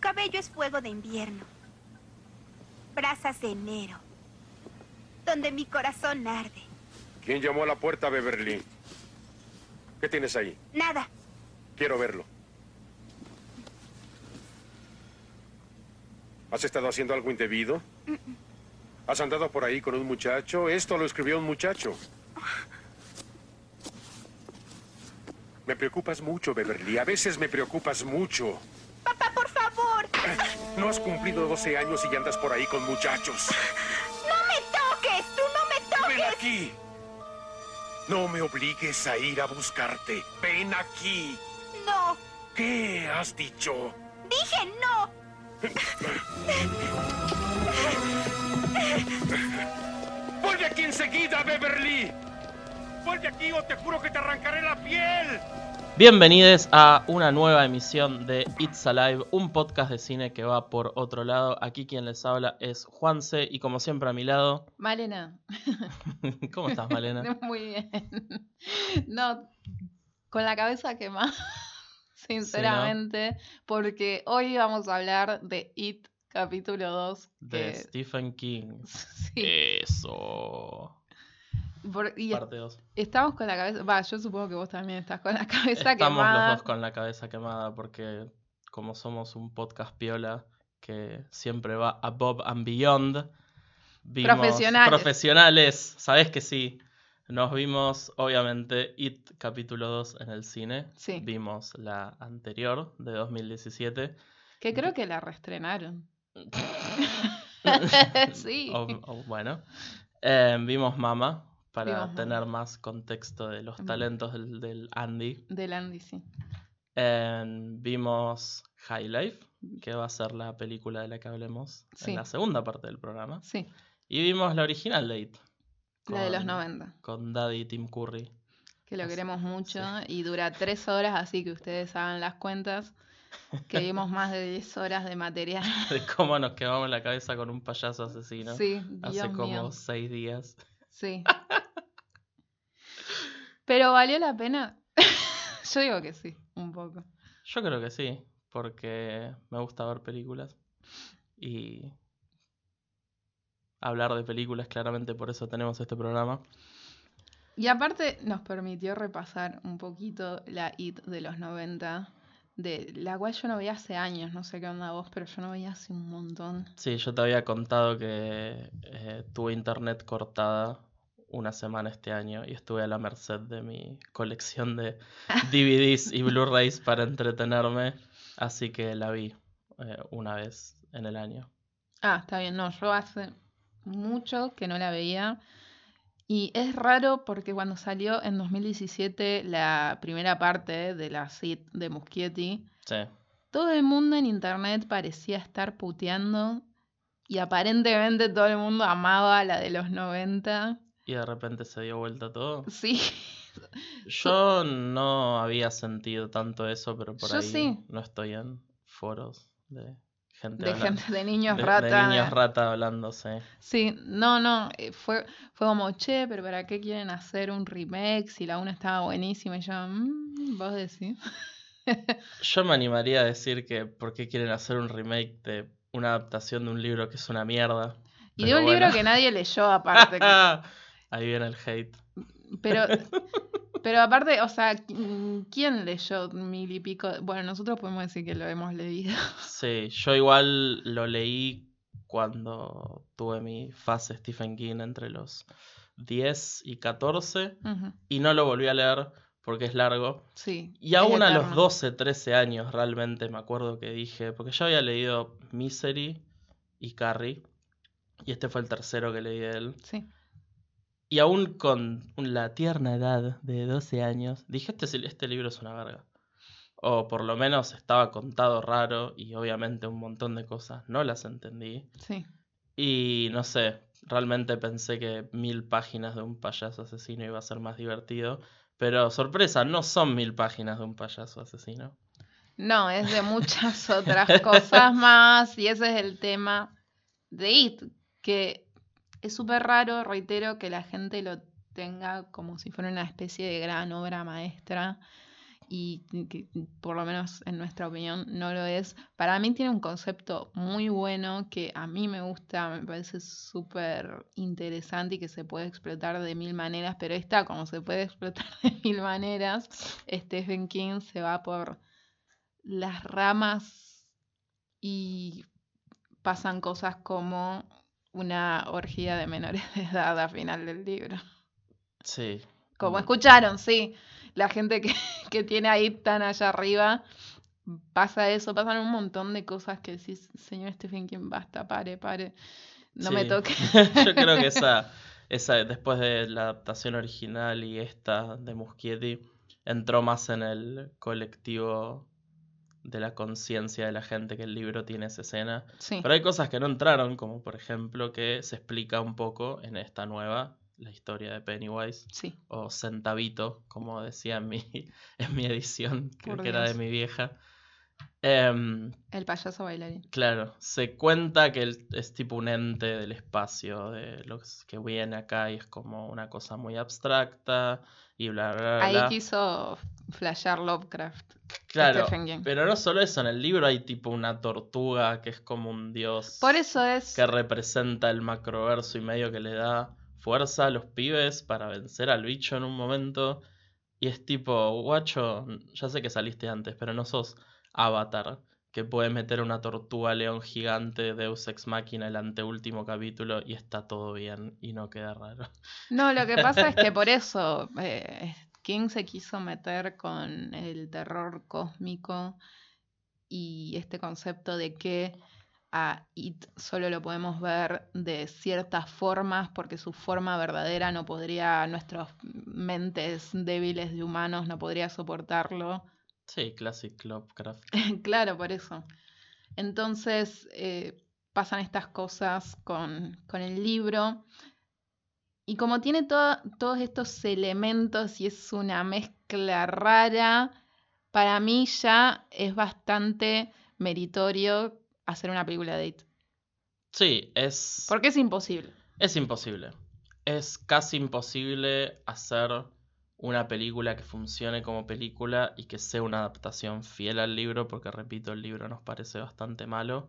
Cabello es fuego de invierno. Brasas de enero. Donde mi corazón arde. ¿Quién llamó a la puerta, Beverly? ¿Qué tienes ahí? Nada. Quiero verlo. ¿Has estado haciendo algo indebido? ¿Has andado por ahí con un muchacho? Esto lo escribió un muchacho. Me preocupas mucho, Beverly. A veces me preocupas mucho. No has cumplido 12 años y andas por ahí con muchachos. No me toques. Tú no me toques. Ven aquí. No me obligues a ir a buscarte. Ven aquí. No. ¿Qué has dicho? Dije no. ¡Vuelve aquí enseguida, Beverly! ¡Vuelve aquí o te juro que te arrancaré la piel! Bienvenidos a una nueva emisión de It's Alive, un podcast de cine que va por otro lado. Aquí quien les habla es Juanse y como siempre a mi lado. Malena. ¿Cómo estás, Malena? Muy bien. No, con la cabeza quemada, sinceramente, porque hoy vamos a hablar de It capítulo 2. De Stephen King. Sí, Eso. Por- y Parte 2. estamos con la cabeza, va, yo supongo que vos también estás con la cabeza Estamos quemada. los dos con la cabeza quemada porque como somos un podcast piola que siempre va above and beyond. vimos- Profesionales. Profesionales, sabes que sí. Nos vimos, obviamente, It capítulo 2 en el cine. Sí. Vimos la anterior de 2017. Que creo que la reestrenaron. sí. O- o bueno. Eh, vimos Mama para tener más contexto de los talentos del, del Andy. Del Andy, sí. Eh, vimos High Life, que va a ser la película de la que hablemos Sí. en la segunda parte del programa. Sí, Y vimos la original de It. la de los con- 90. Con Daddy Tim Curry. Que lo Así- queremos mucho y dura tres horas, así que ustedes hagan las cuentas. Que vimos más de 10 horas de material. De cómo nos quemamos la cabeza con un payaso asesino. Sí, Hace Dios como mío. seis días. Sí. Pero valió la pena. Yo digo que sí, un poco. Yo creo que sí, porque me gusta ver películas. Y hablar de películas, claramente por eso tenemos este programa. Y aparte nos permitió repasar un poquito la IT de los 90, de la cual yo no veía hace años, no sé qué onda vos, pero yo no veía hace un montón. Sí, yo te había contado que eh, tuve internet cortada una semana este año y estuve a la merced de mi colección de DVDs y Blu-rays para entretenerme, así que la vi eh, una vez en el año. Ah, está bien, no, yo hace mucho que no la veía. Y es raro porque cuando salió en 2017 la primera parte de la CIT de Muschietti, Sí, todo el mundo en internet parecía estar puteando y aparentemente todo el mundo amaba la de los 90. Y de repente se dio vuelta todo. Sí, Yo no había sentido tanto eso, pero por Yo ahí sí. no estoy en foros de gente de hablando- gente, de niños de- de rata. niños rata hablándose. Sí, no, no, eh, fue, fue como, che, pero ¿para qué quieren hacer un remake si la una estaba buenísima? Y yo, "Mm, vos decís. Yo me animaría a decir que por qué quieren hacer un remake de una adaptación de un libro que es una mierda. Y de un bueno. libro que nadie leyó aparte. Ahí viene el hate. Pero, pero aparte, o sea, ¿qui- ¿quién leyó mil y pico? Bueno, nosotros podemos decir que lo hemos leído. Sí, yo igual lo leí cuando tuve mi fase Stephen King entre los 10 y 14 Ujú, y no lo volví a leer porque es largo. Sí. Y aún a los eterno. 12, 13 años realmente me acuerdo que dije, porque yo había leído Misery y Carrie, y este fue el tercero que leí de él. Sí. Y aún con la tierna edad de 12 años, dije, este, es- este libro es una verga. O por lo menos estaba contado raro y obviamente un montón de cosas no las entendí. Sí. Y no sé, realmente pensé que mil páginas de un payaso asesino iba a ser más divertido. Pero sorpresa, no son mil páginas de un payaso asesino. No, es de muchas otras cosas más. Y ese es el tema de It, que es súper raro, reitero, que la gente lo tenga como si fuera una especie de gran obra maestra. y que por lo menos en nuestra opinión no lo es. Para mí tiene un concepto muy bueno que a mí me gusta, me parece súper interesante y que se puede explotar de mil maneras, pero esta como se puede explotar de mil maneras, Stephen King se va por las ramas y pasan cosas como una orgía de menores de edad al final del libro. Sí. Como escucharon, sí. La gente que, que tiene ahí tan allá arriba, pasa eso, pasan un montón de cosas que decís, señor Stephen King, basta, pare, pare, no me toque. Yo creo que esa, esa, después de la adaptación original y esta de Muschietti, entró más en el colectivo de la conciencia de la gente que el libro tiene esa escena. Sí, Pero hay cosas que no entraron, como por ejemplo que se explica un poco en esta nueva, la historia de Pennywise, sí. o Centavito, como decía en mi, en mi edición, que, Por que era de mi vieja. Em, El payaso bailarín. Claro, se cuenta que él es tipo un ente del espacio, de los que viene acá y es como una cosa muy abstracta y bla, bla, bla. Ahí bla. quiso flashear Lovecraft. Claro, Stephen King. pero no solo eso, en el libro hay tipo una tortuga que es como un dios Por eso es... que representa el macroverso y medio que le da fuerza a los pibes para vencer al bicho en un momento. Y es tipo, guacho, ya sé que saliste antes, pero no sos Avatar, que puede meter una tortuga león gigante Deus Ex Machina el anteúltimo capítulo y está todo bien y no queda raro. No, lo que pasa es que por eso eh, King se quiso meter con el terror cósmico y este concepto de que a It solo lo podemos ver de ciertas formas porque su forma verdadera no podría, nuestras mentes débiles de humanos no podría soportarlo. Sí, Classic Lovecraft. claro, por eso. Entonces eh, pasan estas cosas con, con el libro. Y como tiene to- todos estos elementos y es una mezcla rara, para mí ya es bastante meritorio hacer una película de It. Sí, es... Porque es imposible. Es imposible. Es casi imposible hacer una película que funcione como película y que sea una adaptación fiel al libro, porque repito, el libro nos parece bastante malo.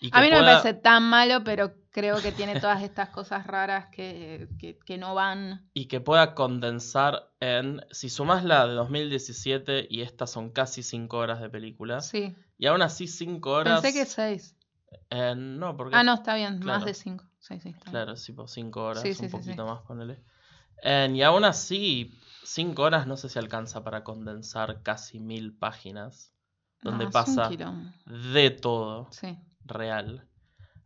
Y que A mí no me pueda- parece tan malo, pero creo que tiene todas estas cosas raras que, que- que no van. Y que pueda condensar en. Si sumás la de 2017 y estas son casi 5 horas de película. Sí. Y aún así 5 horas. Pensé que seis. eh, no, porque. Ah, no, está bien, Claro. más de cinco. Sí, sí. Claro, sí, por 5 horas, Sí, un sí, sí. poquito más, ponele. Eh, y aún así, 5 horas no sé si alcanza para condensar casi mil páginas. Donde No, un pasa de todo Sí. real.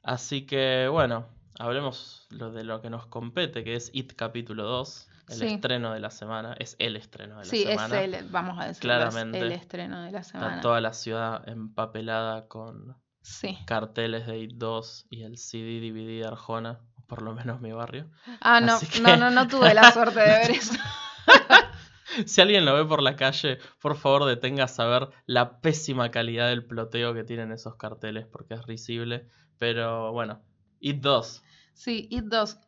Así que, bueno, hablemos lo de lo que nos compete, que es It capítulo 2, el Sí. estreno de la semana. Es el estreno de la Sí, es semana. el, vamos a decirlo, Claramente. es el estreno de la Está semana. toda la ciudad empapelada con Sí. carteles de It 2 y el CD DVD de Arjona, por lo menos mi barrio. Ah, no, no, no, no tuve la suerte de ver eso. Si alguien lo ve por la calle, por favor detenga a saber la pésima calidad del ploteo que tienen esos carteles, porque es risible. Pero bueno, It 2. Sí, It 2.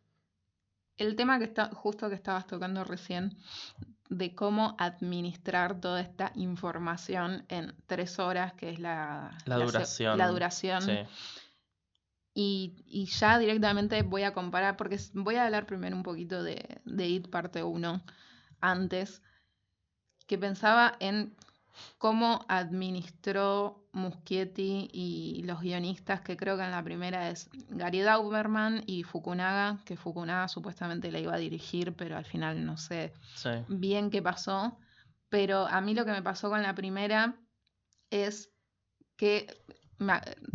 El tema que está, justo que estabas tocando recién, de cómo administrar toda esta información en tres horas, que es la, La duración. la duración. Sí. Y, y ya directamente voy a comparar, porque voy a hablar primero un poquito de, de It parte 1 antes, que pensaba en cómo administró Muschietti y los guionistas, que creo que en la primera es Gary Dauberman y Fukunaga, que Fukunaga supuestamente la iba a dirigir, pero al final no sé Sí. bien qué pasó, pero a mí lo que me pasó con la primera es que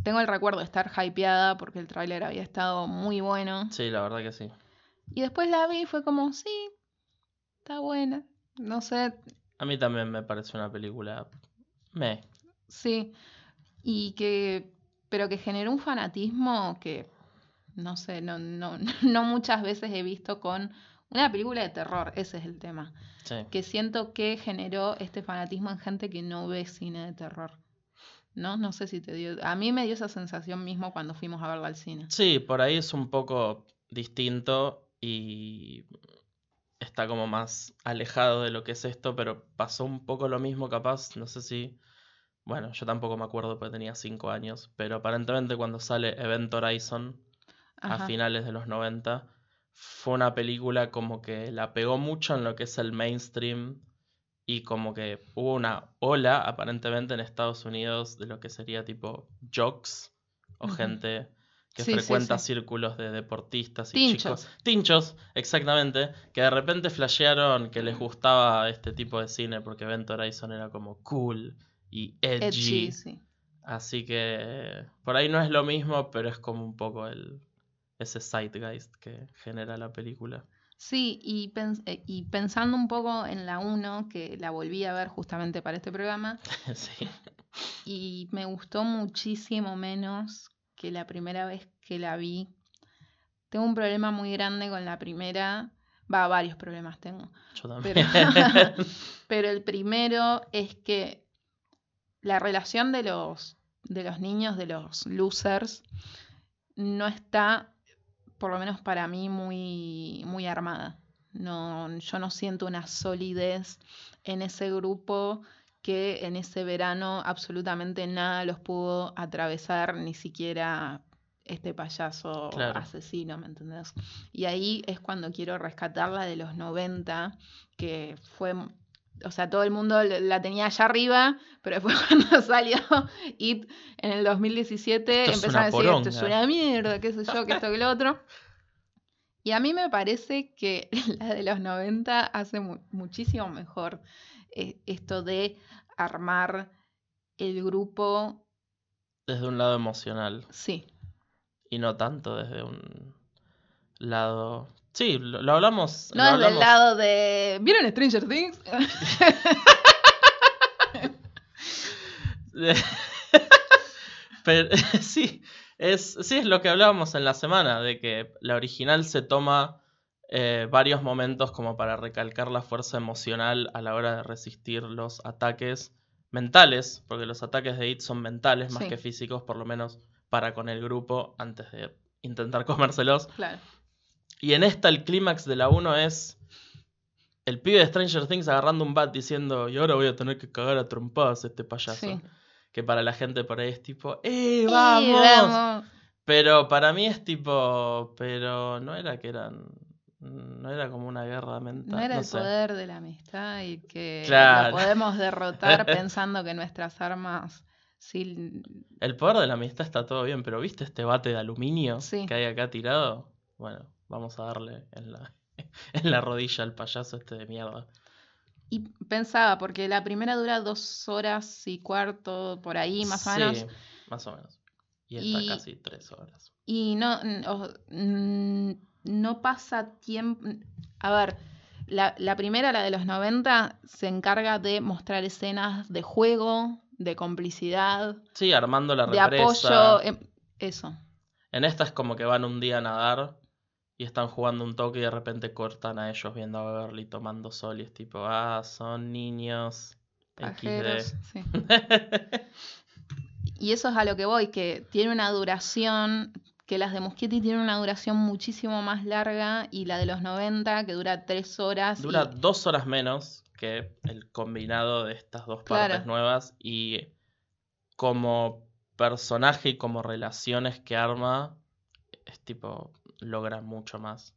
tengo el recuerdo de estar hypeada porque el tráiler había estado muy bueno Sí, la verdad que sí. y después la vi y fue como, sí, está buena, no sé, A mí también me parece una película. Me. sí, y que, pero que generó un fanatismo que, no sé, no, no, no muchas veces he visto con una película de terror, ese es el tema. Sí. que siento que generó este fanatismo en gente que no ve cine de terror. ¿No? No sé si te dio. A mí me dio esa sensación mismo cuando fuimos a verla al cine. Sí, por ahí es un poco distinto y está como más alejado de lo que es esto, pero pasó un poco lo mismo capaz, no sé si... Bueno, yo tampoco me acuerdo porque tenía 5 años, pero aparentemente cuando sale Event Horizon a finales de los 90, fue una película como que la pegó mucho en lo que es el mainstream y como que hubo una ola aparentemente en Estados Unidos de lo que sería tipo jocks o gente que Sí, frecuenta sí. círculos de deportistas y Tinchos. chicos. Tinchos, exactamente, que de repente flashearon que les gustaba este tipo de cine porque Event Horizon era como cool y edgy. Edgy, sí. Así que por ahí no es lo mismo, pero es como un poco el ese zeitgeist que genera la película. Sí, y, pens- eh, y pensando un poco en la 1, que la volví a ver justamente para este programa, sí. y me gustó muchísimo menos que la primera vez que la vi. Tengo un problema muy grande con la primera, va, varios problemas tengo, Yo también. pero, pero el primero es que la relación de los, de los niños, de los losers, no está, por lo menos para mí, muy, muy armada. No, yo no siento una solidez en ese grupo que en ese verano absolutamente nada los pudo atravesar, ni siquiera este payaso Claro. asesino, ¿me entendés? Y ahí es cuando quiero rescatar la de los 90, que fue, o sea, todo el mundo la tenía allá arriba, pero después cuando salió It en el 2017 Esto es empezaron a decir, esto es poronga". una mierda, qué sé yo, que esto, que lo otro. Y a mí me parece que la de los 90 hace mu- muchísimo mejor eh, esto de armar el grupo, Desde un lado emocional sí, y no tanto desde un lado... Sí, lo, lo hablamos. no lo desde el lado de... ¿Vieron Stranger Things? Pero sí, es, sí, es lo que hablábamos en la semana, de que la original se toma eh, varios momentos como para recalcar la fuerza emocional a la hora de resistir los ataques mentales, porque los ataques de It son mentales más Sí. que físicos, por lo menos para con el grupo antes de intentar comérselos. claro. Y en esta el clímax de la 1 es el pibe de Stranger Things agarrando un bat diciendo, y ahora voy a tener que cagar a trompadas este payaso. Sí. Que para la gente por ahí es tipo, ¡eh, ¡Eh, vamos! vamos! Pero para mí es tipo, pero no era que eran, no era como una guerra mental. No era no el sé. poder de la amistad y que Claro. lo podemos derrotar pensando que nuestras armas sí El poder de la amistad está todo bien, pero ¿viste este bate de aluminio Sí. que hay acá tirado? Bueno, vamos a darle en la, en la rodilla al payaso este de mierda. Y pensaba, porque la primera dura dos horas y cuarto, por ahí más o menos. Sí, más o menos. Y está Y- casi tres horas. Y no, o- mm, no pasa tiempo. A ver, la, la primera, la de los 90, se encarga de mostrar escenas de juego, de complicidad, Sí, armando la de represa. apoyo. em, Eso. En esta es como que van un día a nadar y están jugando un toque y de repente cortan a ellos viendo a Beverly tomando sol y es tipo, ah, son niños. Pajeros, XD. sí. Y eso es a lo que voy, que tiene una duración, que las de Muschietti tienen una duración muchísimo más larga y la de los 90, que dura tres horas. y- Dura dos horas menos que el combinado de estas dos partes nuevas y como personaje y como relaciones que arma, es tipo, logra mucho más.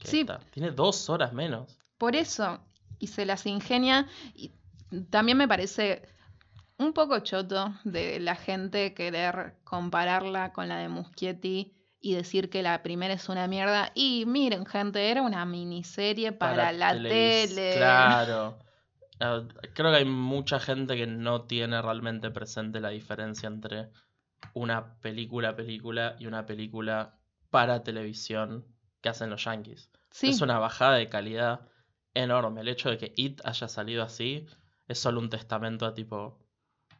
que Sí. esta. Tiene dos horas menos. Por eso, y se las ingenia. Y también me parece un poco choto de la gente querer compararla con la de Muschietti y decir que la primera es una mierda. Y miren, gente, era una miniserie para, la tele. Claro. Ah, Creo que hay mucha gente que no tiene realmente presente la diferencia entre una película película y una película para televisión que hacen los yankees. Sí, Es una bajada de calidad enorme. El hecho de que It haya salido así es solo un testamento a tipo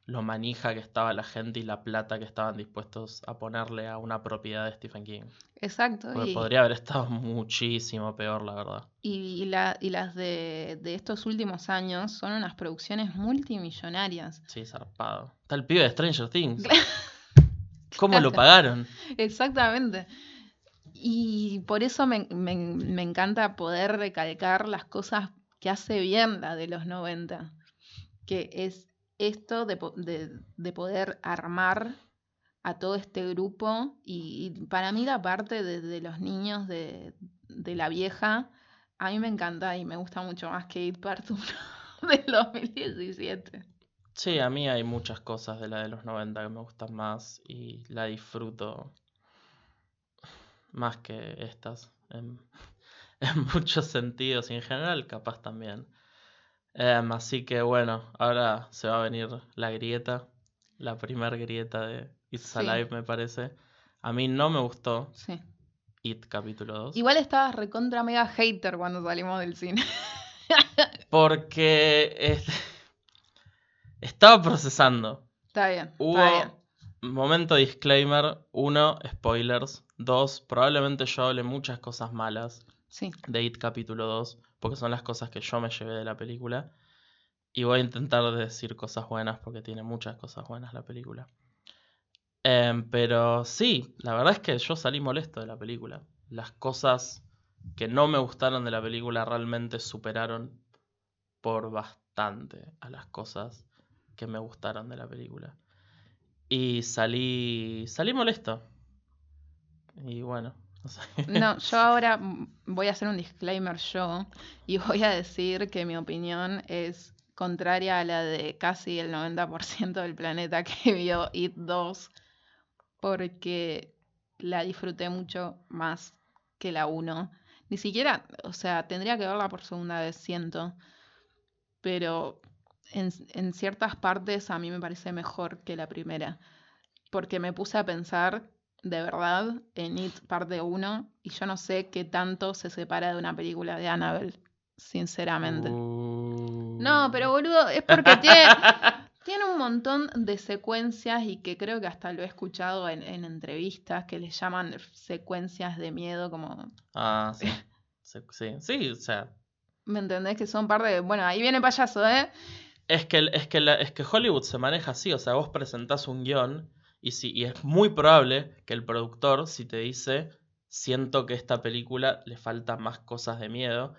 lo manija que estaba la gente y la plata que estaban dispuestos a ponerle a una propiedad de Stephen King. exacto. Porque y- podría haber estado muchísimo peor, la verdad. Y, la- y las de, de estos últimos años son unas producciones multimillonarias. Sí, zarpado. Está el pibe de Stranger Things. ¿Cómo lo pagaron? Exactamente. Y por eso me, me- me encanta poder recalcar las cosas que hace bien la de los 90, que es esto de, de- de poder armar a todo este grupo y, para mí la parte de, de los niños de, de la vieja, a mí me encanta y me gusta mucho más que It Part 1 del 2017. Sí, a mí hay muchas cosas de la de los 90 que me gustan más y la disfruto más que estas en, en muchos sentidos y en general capaz también. Em, así que bueno, ahora se va a venir la grieta, la primer grieta de It's Sí. Alive me parece. A mí no me gustó Sí. It capítulo 2 Igual estabas recontra mega hater cuando salimos del cine. porque este, estaba procesando. Está bien, Hubo está bien. momento disclaimer, uno, spoilers, dos, probablemente yo hable muchas cosas malas Sí, de It capítulo 2, porque son las cosas que yo me llevé de la película. Y voy a intentar decir cosas buenas porque tiene muchas cosas buenas la película. Em, pero sí, la verdad es que yo salí molesto de la película. Las cosas que no me gustaron de la película realmente superaron por bastante a las cosas que me gustaron de la película. Y salí, salí molesto. Y bueno, no yo ahora voy a hacer un disclaimer yo y voy a decir que mi opinión es contraria a la de casi el 90% del planeta que vio It 2 porque la disfruté mucho más que la 1. Ni siquiera, o sea, tendría que verla por segunda vez, siento, pero en, en ciertas partes a mí me parece mejor que la primera, porque me puse a pensar de verdad en It parte 1 y yo no sé qué tanto se separa de una película de Annabelle, sinceramente. Uh. No, pero boludo, es porque tiene, tiene un montón de secuencias y que creo que hasta lo he escuchado en, en entrevistas que le llaman secuencias de miedo, como, Ah, sí. Sí, sí, sí, o sea, ¿me entendés? Que son parte de, bueno, ahí viene payaso, ¿eh? Es que, es, que la- es que Hollywood se maneja así, o sea, vos presentás un guion y, si, y es muy probable que el productor, si te dice, siento que esta película le falta más cosas de miedo,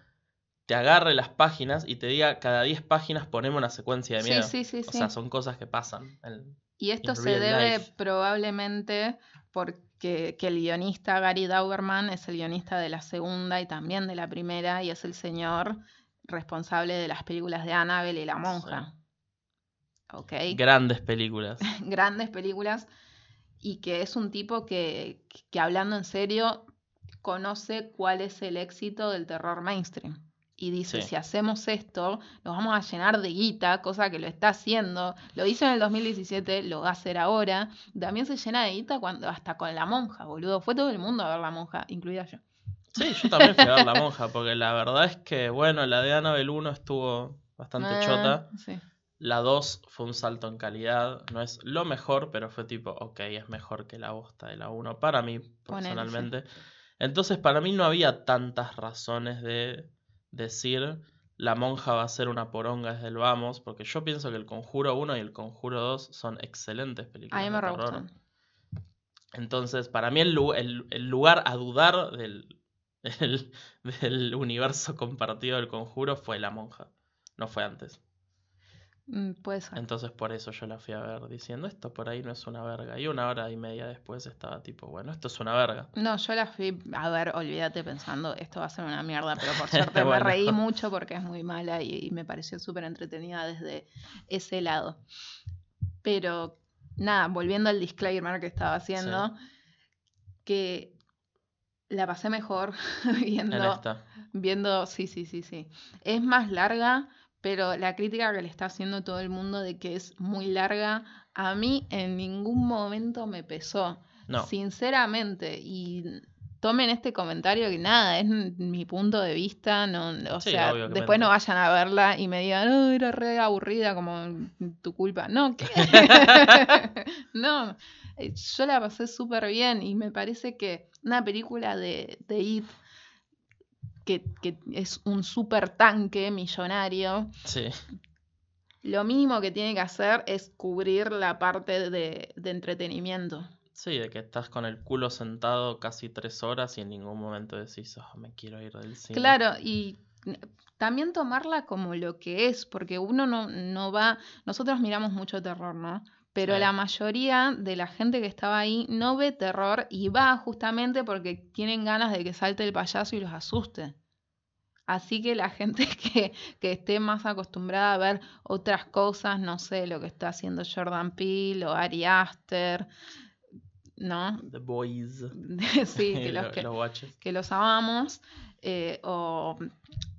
te agarre las páginas y te diga, cada 10 páginas poneme una secuencia de miedo. sí, sí, O sí. sea, son cosas que pasan. en- Y esto se debe life. probablemente porque que el guionista Gary Dauberman es el guionista de la segunda y también de la primera y es el señor responsable de las películas de Annabelle y la monja. ¿Ok? Grandes películas. Grandes películas y que es un tipo que, que hablando en serio conoce cuál es el éxito del terror mainstream. Y dice, Sí. si hacemos esto, nos vamos a llenar de guita, cosa que lo está haciendo. Lo hizo en el 2017, lo va a hacer ahora. También se llena de guita cuando, hasta con la monja, boludo. Fue todo el mundo a ver la monja, incluida yo. Sí, yo también fui a ver La Monja, porque la verdad es que, bueno, la de Annabelle 1 estuvo bastante Eh, chota. sí. La 2 fue un salto en calidad. No es lo mejor, pero fue tipo, ok, es mejor que la bosta de la 1. Para mí, personalmente. Entonces, para mí no había tantas razones de decir la monja va a ser una poronga desde el vamos. Porque yo pienso que el Conjuro 1 y el Conjuro 2 son excelentes películas. A mí me de terror. Entonces, para mí el, lu- el- el lugar a dudar del, del, del universo compartido del conjuro fue la monja. No fue antes. Mm, Puede ser. Entonces por eso yo la fui a ver diciendo esto por ahí no es una verga. Y una hora y media después estaba tipo, bueno, esto es una verga. No, yo la fui a ver, olvídate pensando, esto va a ser una mierda, pero por suerte me reí mucho porque es muy mala y, y me pareció súper entretenida desde ese lado. Pero nada, volviendo al disclaimer que estaba haciendo, que la pasé mejor En viendo, viendo, sí, sí, sí, sí. Es más larga, pero la crítica que le está haciendo todo el mundo de que es muy larga, a mí en ningún momento me pesó. No. Sinceramente, y tomen este comentario que nada, es mi punto de vista, no, o Sí, sea, después no vayan a verla y me digan, no, era re aburrida como tu culpa. No, ¿qué? no, eh, yo la pasé súper bien y me parece que una película de, de It, que, que es un súper tanque millonario, Sí. lo mínimo que tiene que hacer es cubrir la parte de, de entretenimiento. Sí, de que estás con el culo sentado casi tres horas y en ningún momento decís, "Oh, me quiero ir del cine. Claro, y también tomarla como lo que es, porque uno no, no va, nosotros miramos mucho terror, ¿no? Pero la mayoría de la gente que estaba ahí no ve terror y va justamente porque tienen ganas de que salte el payaso y los asuste. Así que la gente que, que esté más acostumbrada a ver otras cosas, no sé, lo que está haciendo Jordan Peele o Ari Aster, ¿no? The Boys. sí, que los que los amamos. eh, o.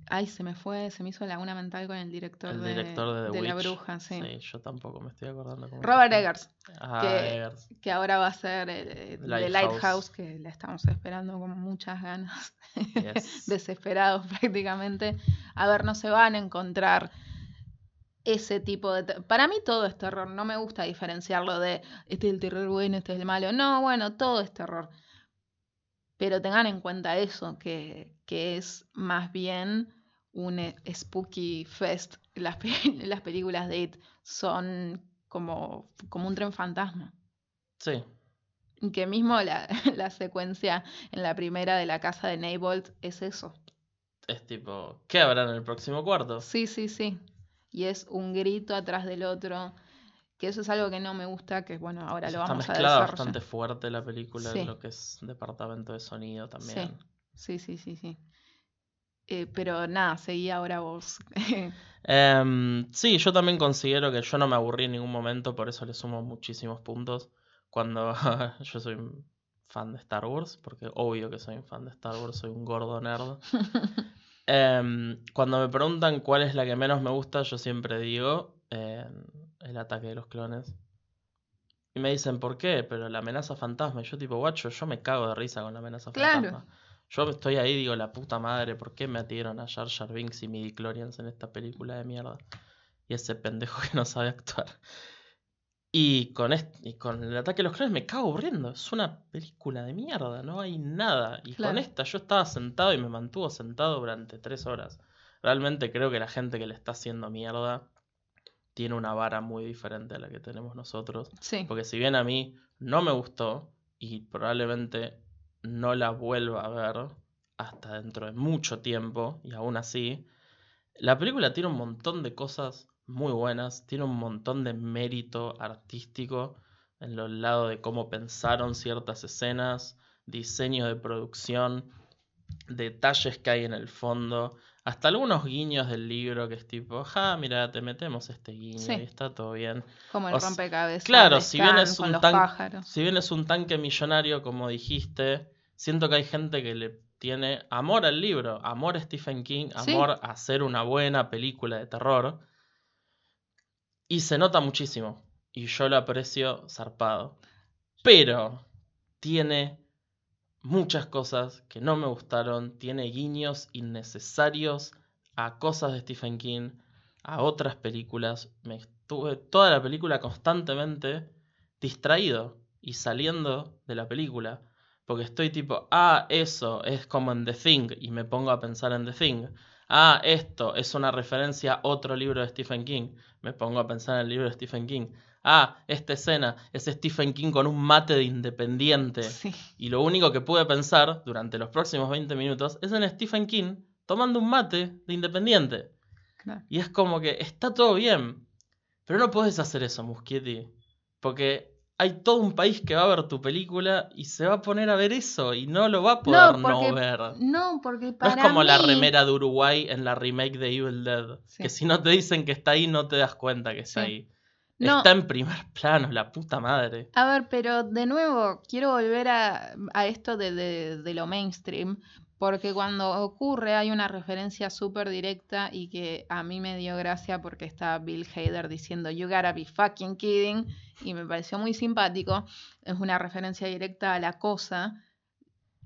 Ay, se me fue, se me hizo laguna mental con el director, El de, director de The de La Witch. Bruja, sí. yo tampoco me estoy acordando. cómo Robert. Eggers, Ah, que- Eggers. que ahora va a ser eh, de Lighthouse. Lighthouse, que la estamos esperando con muchas ganas, Yes. desesperados prácticamente. A ver, no se van a encontrar ese tipo de... Para mí todo es terror, no me gusta diferenciarlo de este es el terror bueno, este es el malo. No, bueno, todo es terror. Pero tengan en cuenta eso, que, que es más bien un eh, spooky fest. Las, las películas de It son como, como un tren fantasma. Sí, Que mismo la, la secuencia en la primera de la casa de Neibolt es eso. es tipo, ¿qué habrá en el próximo cuarto? Sí, sí, sí. Y es un grito atrás del otro. Que eso es algo que no me gusta, que bueno, ahora Eso lo está vamos a mezclada desarrollar. bastante fuerte la película, Sí. lo que es departamento de sonido también. Sí, sí, sí, sí. Eh, pero nada, seguí ahora vos. Em, sí, yo también considero que yo no me aburrí en ningún momento, por eso le sumo muchísimos puntos. Cuando yo soy fan de Star Wars, porque obvio que soy un fan de Star Wars, soy un gordo nerd. Em, cuando me preguntan cuál es la que menos me gusta, yo siempre digo em, el ataque de los clones. Y me dicen, ¿por qué? Pero la amenaza fantasma. Y yo tipo, guacho, yo me cago de risa con la amenaza Claro. fantasma. Yo estoy ahí digo, la puta madre, ¿por qué metieron a Jar Jar Binks y midichlorians en esta película de mierda? Y ese pendejo que no sabe actuar. Y con, est- y con el ataque de los clones me cago aburriendo. Es una película de mierda, no hay nada. Y Claro. con esta yo estaba sentado y me mantuvo sentado durante tres horas. Realmente creo que la gente que le está haciendo mierda tiene una vara muy diferente a la que tenemos nosotros. sí, Porque si bien a mí no me gustó y probablemente no la vuelva a ver hasta dentro de mucho tiempo, y aún así, la película tiene un montón de cosas muy buenas, tiene un montón de mérito artístico en los lados de cómo pensaron ciertas escenas, diseño de producción, detalles que hay en el fondo, hasta algunos guiños del libro que es tipo, ja, mira, te metemos este guiño Sí. y está todo bien. como el o rompecabezas. Claro, si bien es un tan-. Si bien es un tanque millonario, como dijiste, siento que hay gente que le tiene amor al libro, amor a Stephen King, Sí. amor a hacer una buena película de terror. Y se nota muchísimo. Y yo lo aprecio zarpado. Pero tiene muchas cosas que no me gustaron. Tiene guiños innecesarios a cosas de Stephen King, a otras películas. Me estuve toda la película constantemente distraído y saliendo de la película. Porque estoy tipo, ah, eso es como en The Thing y me pongo a pensar en The Thing. Ah, esto es una referencia a otro libro de Stephen King. Me pongo a pensar en el libro de Stephen King. Ah, esta escena es Stephen King con un mate de independiente. Sí, Y lo único que pude pensar durante los próximos 20 minutos es en Stephen King tomando un mate de independiente. claro. Y es como que está todo bien. Pero no puedes hacer eso, Muschietti. Porque hay todo un país que va a ver tu película y se va a poner a ver eso y no lo va a poder no, porque- ver. No, porque No para es como la remera de Uruguay en la remake de Evil Dead. Sí. Que si no te dicen que está ahí, no te das cuenta que está Sí. ahí. No. Está en primer plano, la puta madre. A ver, pero de nuevo, quiero volver a, a esto de, de- de lo mainstream, porque cuando ocurre hay una referencia súper directa y que a mí me dio gracia porque está Bill Hader diciendo You gotta be fucking kidding y me pareció muy simpático. Es una referencia directa a la cosa.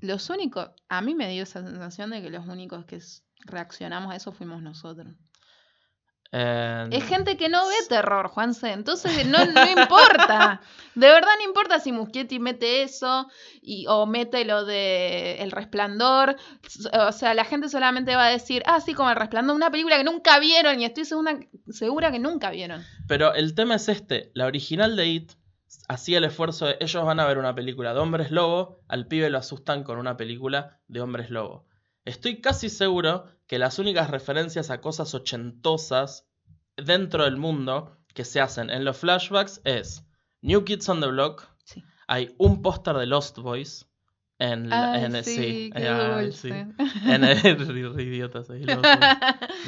Los únicos, a mí me dio esa sensación de que los únicos que reaccionamos a eso fuimos nosotros. Eh, Es gente que no ve terror, Juanse. Entonces no, no importa. De verdad no importa si Muschietti mete eso y, o mete lo de El Resplandor. O sea, la gente solamente va a decir, ah, sí, como El Resplandor, una película que nunca vieron y estoy segura, segura que nunca vieron. Pero el tema es este. La original de It hacía el esfuerzo de ellos van a ver una película de hombres lobo, al pibe lo asustan con una película de hombres lobo. Estoy casi seguro que las únicas referencias a cosas ochentosas dentro del mundo que se hacen en los flashbacks es New Kids on the Block, Sí. hay un póster de Lost Boys en, Ay, en el- sí, qué ay, dulce. sí. En el Boys.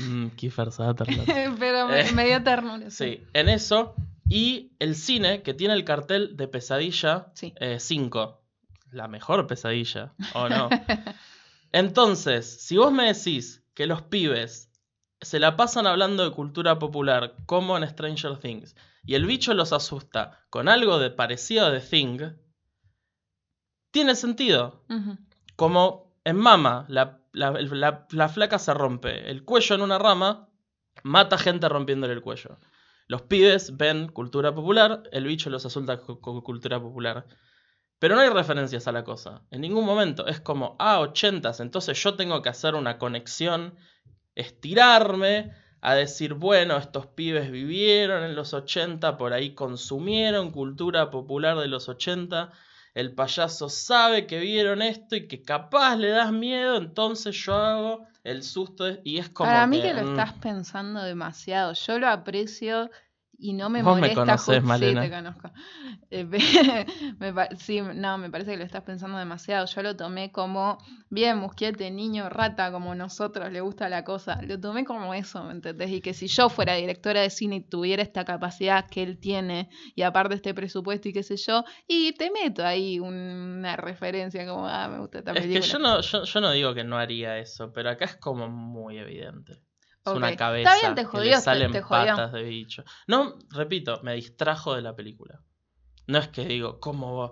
Mm, Kiefer Sutherland. Pero me, Eh, me dio ternura. Sí, en eso. Y el cine que tiene el cartel de Pesadilla Sí. 5. la mejor pesadilla, ¿o no? Entonces, si vos me decís que los pibes se la pasan hablando de cultura popular como en Stranger Things y el bicho los asusta con algo de parecido a The Thing, tiene sentido. Como en Mama, la, la- la- la flaca se rompe el cuello en una rama, mata gente rompiéndole el cuello. Los pibes ven cultura popular, el bicho los asusta con cultura popular. Pero no hay referencias a la cosa. En ningún momento. Es como, ah, ochentas, entonces yo tengo que hacer una conexión, estirarme, a decir, bueno, estos pibes vivieron en los 80, por ahí consumieron cultura popular de los 80 el payaso sabe que vieron esto y que capaz le das miedo, entonces yo hago el susto y es como Para mí que, que lo mm, estás pensando demasiado. Yo lo aprecio y no me Vos me molesta. conocés, ju- Malena. Sí, te conozco. Eh, me- me sí, no, me parece que lo estás pensando demasiado. Yo lo tomé como, bien, Musquiete, niño, rata, como nosotros, le gusta la cosa. Lo tomé como eso, ¿me entendés? Y que si yo fuera directora de cine y tuviera esta capacidad que él tiene, y aparte este presupuesto y qué sé yo, y te meto ahí una referencia como, ah, me gusta esta Es película. que yo no, yo, yo no digo que no haría eso, pero acá es como muy evidente. Es una cabeza Está bien, te que jodió, le te- salen te jodió. patas de bicho. No, repito, me distrajo de la película. No es que digo, ¿cómo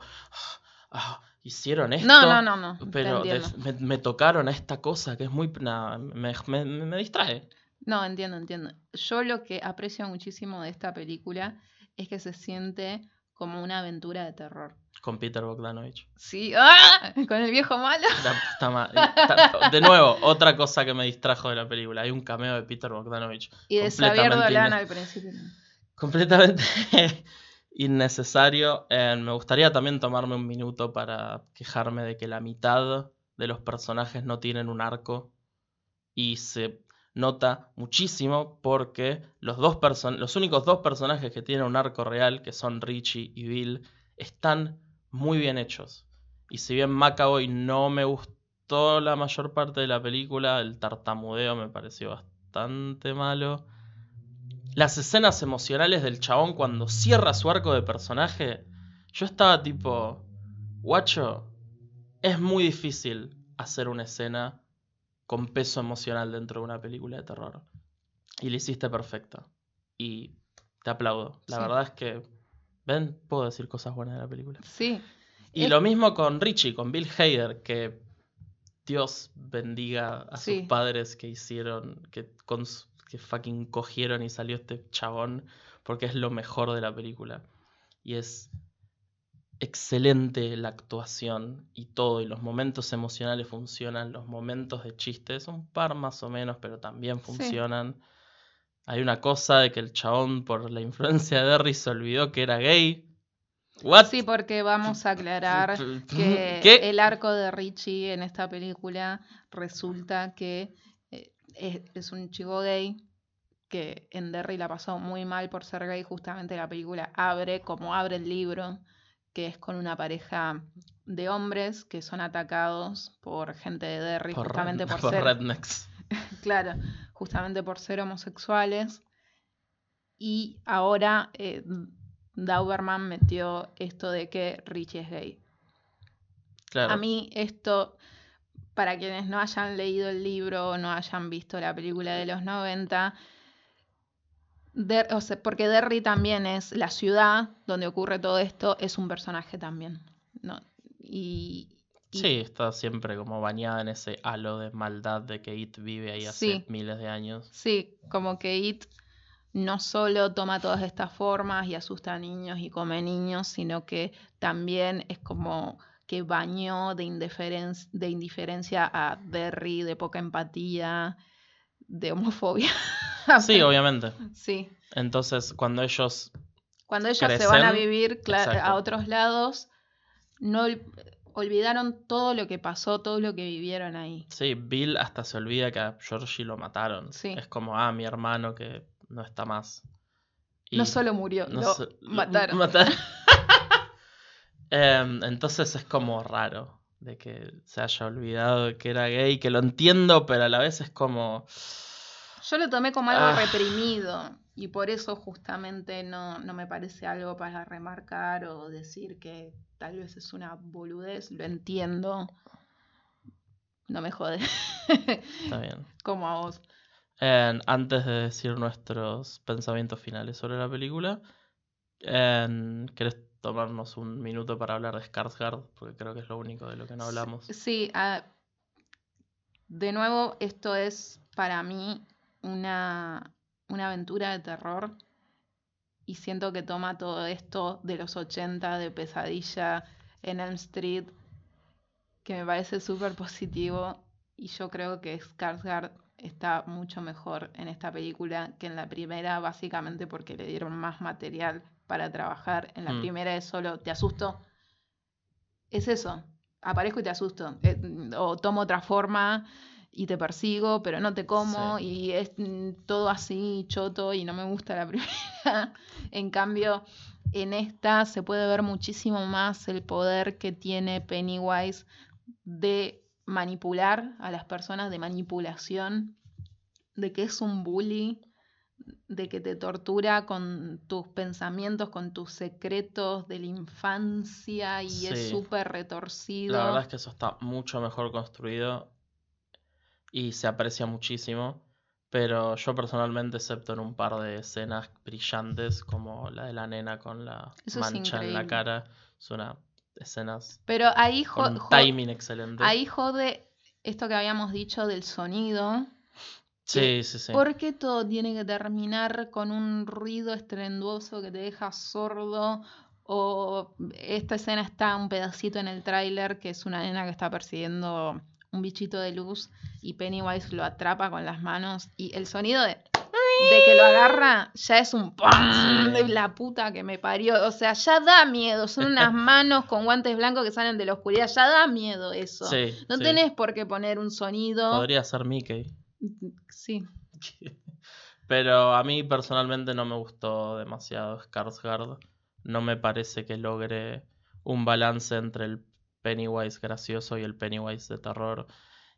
ah, hicieron esto? No, no, no, no. Pero de- me, me tocaron esta cosa que es muy... nada, me, me- me distrae. No, entiendo, entiendo. Yo lo que aprecio muchísimo de esta película es que se siente como una aventura de terror. Con Peter Bogdanovich. Sí, ¡ah! con el viejo malo. Está- De nuevo, otra cosa que me distrajo de la película. Hay un cameo de Peter Bogdanovich. Y de Xavier Dolan al principio. Completamente innecesario. Eh, me gustaría también tomarme un minuto para quejarme de que la mitad de los personajes no tienen un arco. Y se nota muchísimo porque los, dos los únicos dos personajes que tienen un arco real, que son Richie y Bill, están muy bien hechos. Y si bien Macaboy no me gustó la mayor parte de la película, el tartamudeo me pareció bastante malo. Las escenas emocionales del chabón cuando cierra su arco de personaje, yo estaba tipo, guacho, es muy difícil hacer una escena con peso emocional dentro de una película de terror. Y lo hiciste perfecto. Y te aplaudo. La Sí. verdad es que, ven, puedo decir cosas buenas de la película. Sí, Y Es- lo mismo con Richie, con Bill Hader, que Dios bendiga a Sí. sus padres que hicieron, que, con, que fucking cogieron y salió este chabón, porque es lo mejor de la película. Y es excelente la actuación y todo, y los momentos emocionales funcionan, los momentos de chistes, un par más o menos, pero también Sí. funcionan. Hay una cosa de que el chabón, por la influencia de Derry, se olvidó que era gay. What? sí, porque vamos a aclarar que ¿Qué? el arco de Richie en esta película resulta que eh, es, es un chico gay que en Derry la pasó muy mal por ser gay. Justamente la película abre como abre el libro, que es con una pareja de hombres que son atacados por gente de Derry, Por, justamente red- por, por ser rednecks. Claro, justamente por ser homosexuales. Y ahora eh, Dauberman metió esto de que Richie es gay. Claro. A mí esto, para quienes no hayan leído el libro o no hayan visto la película de los 90, Der- o sea, porque Derry también es la ciudad donde ocurre todo esto, es un personaje también. ¿no? Y, y- Sí, está siempre como bañada en ese halo de maldad de que It vive ahí hace Sí. miles de años. Sí, como que It no solo toma todas estas formas y asusta a niños y come niños, sino que también es como que bañó de, indiferen- de indiferencia a Derry, de poca empatía, de homofobia. Sí, obviamente. Sí, Entonces, cuando ellos Cuando ellos se van a vivir a otros lados, no ol- olvidaron todo lo que pasó, todo lo que vivieron ahí. Sí, Bill hasta se olvida que a Georgie lo mataron. Sí. Es como, ah, mi hermano que no está más. No solo murió, no lo mataron. mataron. Em, entonces es como raro de que se haya olvidado que era gay, que lo entiendo, pero a la vez es como... Yo lo tomé como algo Ah. reprimido y por eso justamente no, no me parece algo para remarcar o decir que tal vez es una boludez, lo entiendo. No me jode. Está bien. como a vos. En- antes de decir nuestros pensamientos finales sobre la película, en- ¿querés tomarnos un minuto para hablar de Skarsgård? Porque creo que es lo único de lo que no hablamos. Sí, ah, de nuevo, esto es para mí una, una aventura de terror y siento que toma todo esto de los 80 de pesadilla en Elm Street, que me parece súper positivo y yo creo que Skarsgård está mucho mejor en esta película que en la primera, básicamente porque le dieron más material para trabajar. En la Mm. primera es solo, te asusto. Es eso, aparezco y te asusto. Eh, o tomo otra forma y te persigo, pero no te como. Sí. Y es mm, todo así, choto, y no me gusta la primera. en cambio, en esta se puede ver muchísimo más el poder que tiene Pennywise de manipular a las personas, de manipulación, de que es un bully, de que te tortura con tus pensamientos, con tus secretos de la infancia y es súper retorcido. La verdad es que eso está mucho mejor construido y se aprecia muchísimo. Pero yo personalmente, excepto en un par de escenas brillantes, como la de la nena con la Eso es mancha en la cara, son una- escenas Pero ahí, con un timing excelente. ahí jode esto que habíamos dicho del sonido. Sí, sí, sí. ¿Por qué todo tiene que terminar con un ruido estrenduoso que te deja sordo? O esta escena está un pedacito en el tráiler que es una nena que está persiguiendo un bichito de luz y Pennywise lo atrapa con las manos y el sonido de, de que lo agarra ya es un. Sí. de la puta que me parió. O sea, ya da miedo. Son unas manos con guantes blancos que salen de la oscuridad. Ya da miedo eso. Sí, No sí. tenés por qué poner un sonido. Podría ser Mickey. Sí. Pero a mí personalmente no me gustó demasiado Skarsgård. No me parece que logre un balance entre el Pennywise gracioso y el Pennywise de terror.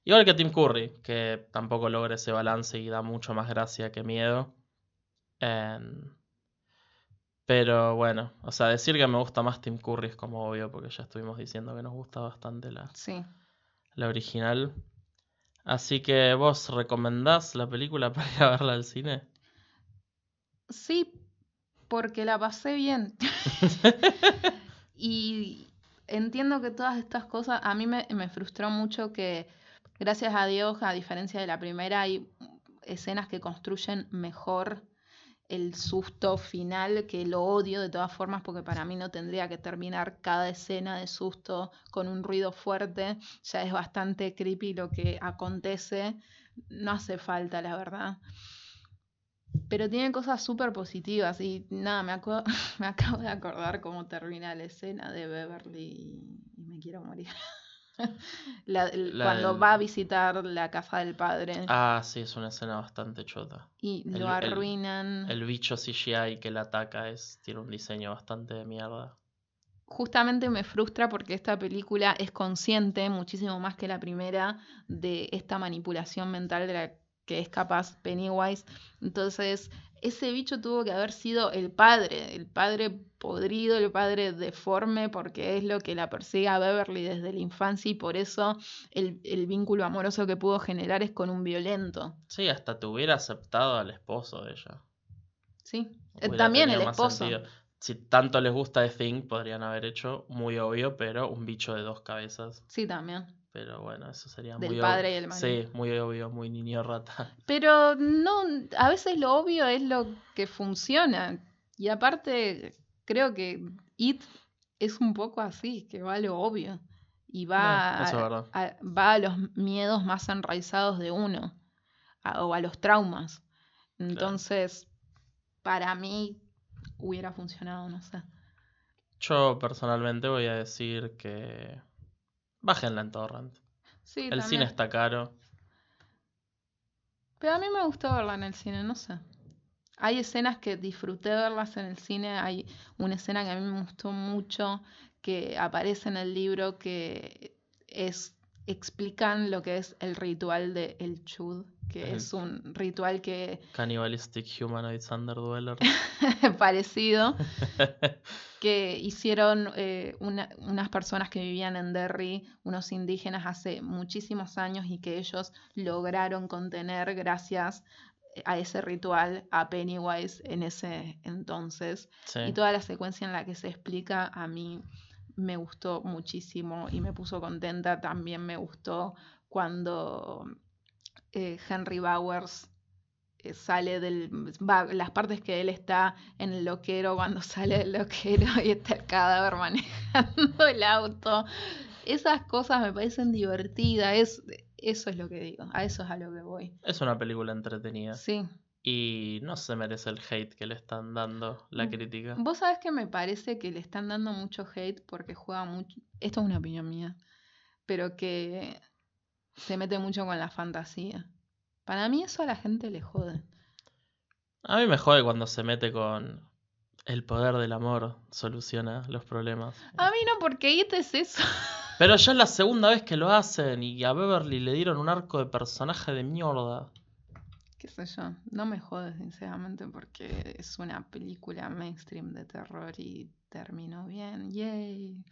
Igual que Tim Curry, que tampoco logra ese balance y da mucho más gracia que miedo. En- Pero bueno, o sea, decir que me gusta más Tim Curry es como obvio, porque ya estuvimos diciendo que nos gusta bastante la, Sí. la original. Así que vos recomendás la película para ir a verla al cine. Sí, porque la pasé bien. y entiendo que todas estas cosas, a mí me, frustró mucho que, gracias a Dios, a diferencia de la primera, hay escenas que construyen mejor el susto final, que lo odio de todas formas, porque para mí no tendría que terminar cada escena de susto con un ruido fuerte. Ya es bastante creepy lo que acontece. No hace falta, la verdad. Pero tiene cosas súper positivas y nada, me, acu- me acabo de acordar cómo termina la escena de Beverly y me quiero morir. La- el- La cuando del- va a visitar la casa del padre Ah, sí, es una escena bastante chota. y el- lo el- arruinan. El bicho CGI que la ataca es, tiene un diseño bastante de mierda. Justamente me frustra porque esta película es consciente, muchísimo más que la primera, de esta manipulación mental de la que es capaz Pennywise. Entonces, ese bicho tuvo que haber sido el padre, el padre podrido, el padre deforme, porque es lo que la persigue a Beverly desde la infancia y por eso el, el vínculo amoroso que pudo generar es con un violento. Sí, hasta te hubiera aceptado al esposo de ella. ¿Sí? Eh, Hubiera También el esposo. sentido. Si tanto les gusta The Thing, podrían haber hecho, muy obvio, pero un bicho de dos cabezas. Sí, también. Pero bueno, eso sería Del muy padre obvio. y el marido. Sí, muy obvio, muy niño rata. Pero no, a veces lo obvio es lo que funciona. Y aparte, creo que It es un poco así, que va a lo obvio. Y va, No, a, va a los miedos más enraizados de uno. a- o a los traumas. Entonces, para mí, hubiera funcionado, no sé. Yo personalmente voy a decir que bájenla en torrent. Sí, El cine está caro. Pero a mí me gustó verla en el cine, no sé. Hay escenas que disfruté verlas en el cine. Hay una escena que a mí me gustó mucho que aparece en el libro que es explican lo que es el ritual de El Chud, que El- es un ritual que Cannibalistic Humanoids Underdweller. parecido que hicieron eh, una- unas personas que vivían en Derry, unos indígenas hace muchísimos años y que ellos lograron contener gracias a ese ritual a Pennywise en ese entonces. Sí. Y toda la secuencia en la que se explica a mí me gustó muchísimo y me puso contenta. También me gustó cuando eh, Henry Bowers eh, sale del... va, las partes que él está en el loquero cuando sale del loquero y está el cadáver manejando el auto. Esas cosas me parecen divertidas. Es, eso es lo que digo. A eso es a lo que voy. Es una película entretenida. Sí. Y no se merece el hate que le están dando la Mm. crítica. Vos sabés que me parece que le están dando mucho hate porque juega mucho. Esto es una opinión mía. Pero que se mete mucho con la fantasía. Para mí eso a la gente le jode. A mí me jode cuando se mete con el poder del amor soluciona los problemas. A mí no, porque IT es eso. Pero ya es la segunda vez que lo hacen y a Beverly le dieron un arco de personaje de mierda. Qué sé yo. No me jode, sinceramente, porque es una película mainstream de terror y terminó bien. Yay.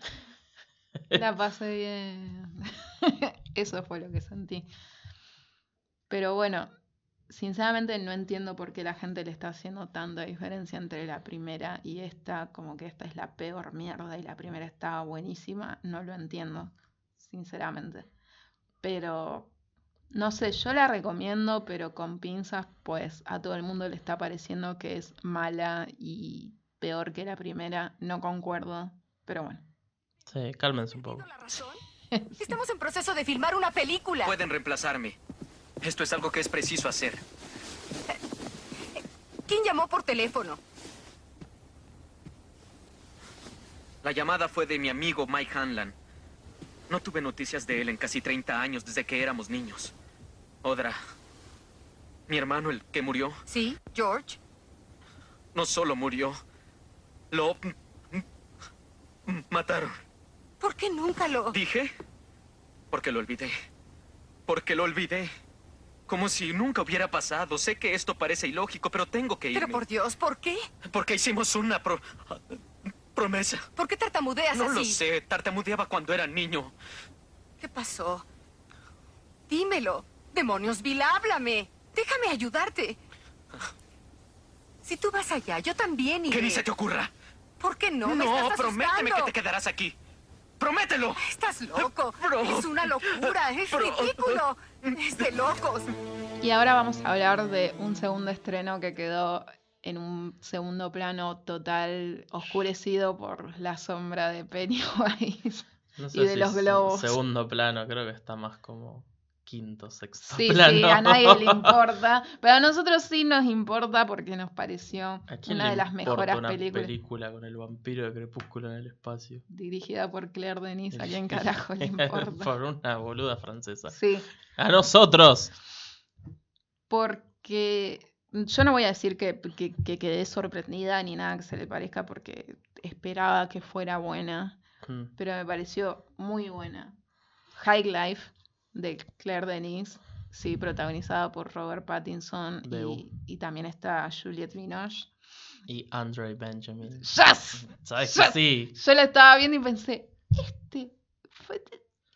La pasé bien. Eso fue lo que sentí. Pero bueno, sinceramente no entiendo por qué la gente le está haciendo tanta diferencia entre la primera y esta, como que esta es la peor mierda y la primera estaba buenísima. No lo entiendo, sinceramente. Pero no sé, yo la recomiendo, pero con pinzas, pues a todo el mundo le está pareciendo que es mala y peor que la primera. No concuerdo, pero bueno. Sí, cálmense un poco. ¿Perdido la razón? Estamos en proceso de filmar una película. Pueden reemplazarme. Esto es algo que es preciso hacer. ¿Quién llamó por teléfono? La llamada fue de mi amigo Mike Hanlan. No tuve noticias de él en casi 30 años desde que éramos niños. Odra, mi hermano, el que murió, Sí, George. no solo murió, lo mataron. ¿Por qué nunca lo...? ¿Dije? Porque lo olvidé. Porque lo olvidé. Como si nunca hubiera pasado. Sé que esto parece ilógico, pero tengo que irme. Pero por Dios, ¿por qué? Porque hicimos una pro- promesa. ¿Por qué tartamudeas No así? lo sé. Tartamudeaba cuando era niño. ¿Qué pasó? Dímelo. Demonios, Bill, háblame. Déjame ayudarte. Si tú vas allá, yo también iré. Que ni se te ocurra. ¿Por qué no? Me No, estás prométeme que te quedarás aquí. ¡Promételo! Estás loco. Bro. Es una locura. Es Bro. ridículo. Es de locos. Y ahora vamos a hablar de un segundo estreno que quedó en un segundo plano total oscurecido por la sombra de Pennywise. No Y de los globos. segundo plano, creo que está más como quinto, sexto Sí, plano. sí, a nadie le importa. Pero a nosotros sí nos importa porque nos pareció ¿A quién una de las mejores una películas. película con el vampiro de Crepúsculo en el espacio? Dirigida por Claire Denis, ¿a quién carajo le importa? Por una boluda francesa. Sí, ¡A nosotros! porque yo no voy a decir que, que, que quedé sorprendida ni nada que se le parezca porque esperaba que fuera buena, Mm. pero me pareció muy buena. High Life de Claire Denis, sí, protagonizada por Robert Pattinson y, y también está Juliette Binoche. Y Andre Benjamin. ¡Yes! ¿Sabes Yes. que sí? Yo la estaba viendo y pensé, este fue-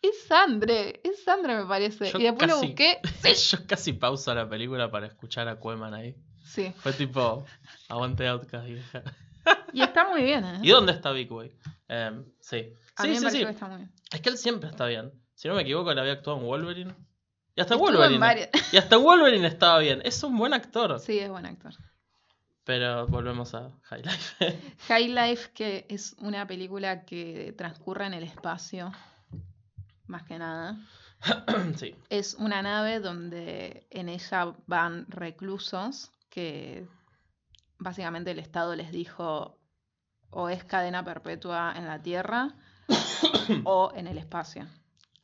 es Andre, es Andre me parece. Yo y después lo casi- busqué. Yo casi pauso la película para escuchar a Cueman ahí. Sí, Fue tipo, aguante Outcast, vieja. y está muy bien, ¿eh? ¿Y dónde está Big Way? Em, sí. A Sí, mí sí, sí. que está muy bien. Es que él siempre está bien. Si no me equivoco, él había actuado en Wolverine. Y hasta Estuvo Wolverine. Y hasta Wolverine estaba bien. Es un buen actor. Sí, es buen actor. Pero volvemos a High Life. High Life, que es una película que transcurre en el espacio, más que nada. sí. Es una nave donde en ella van reclusos que básicamente el Estado les dijo o es cadena perpetua en la Tierra o en el espacio.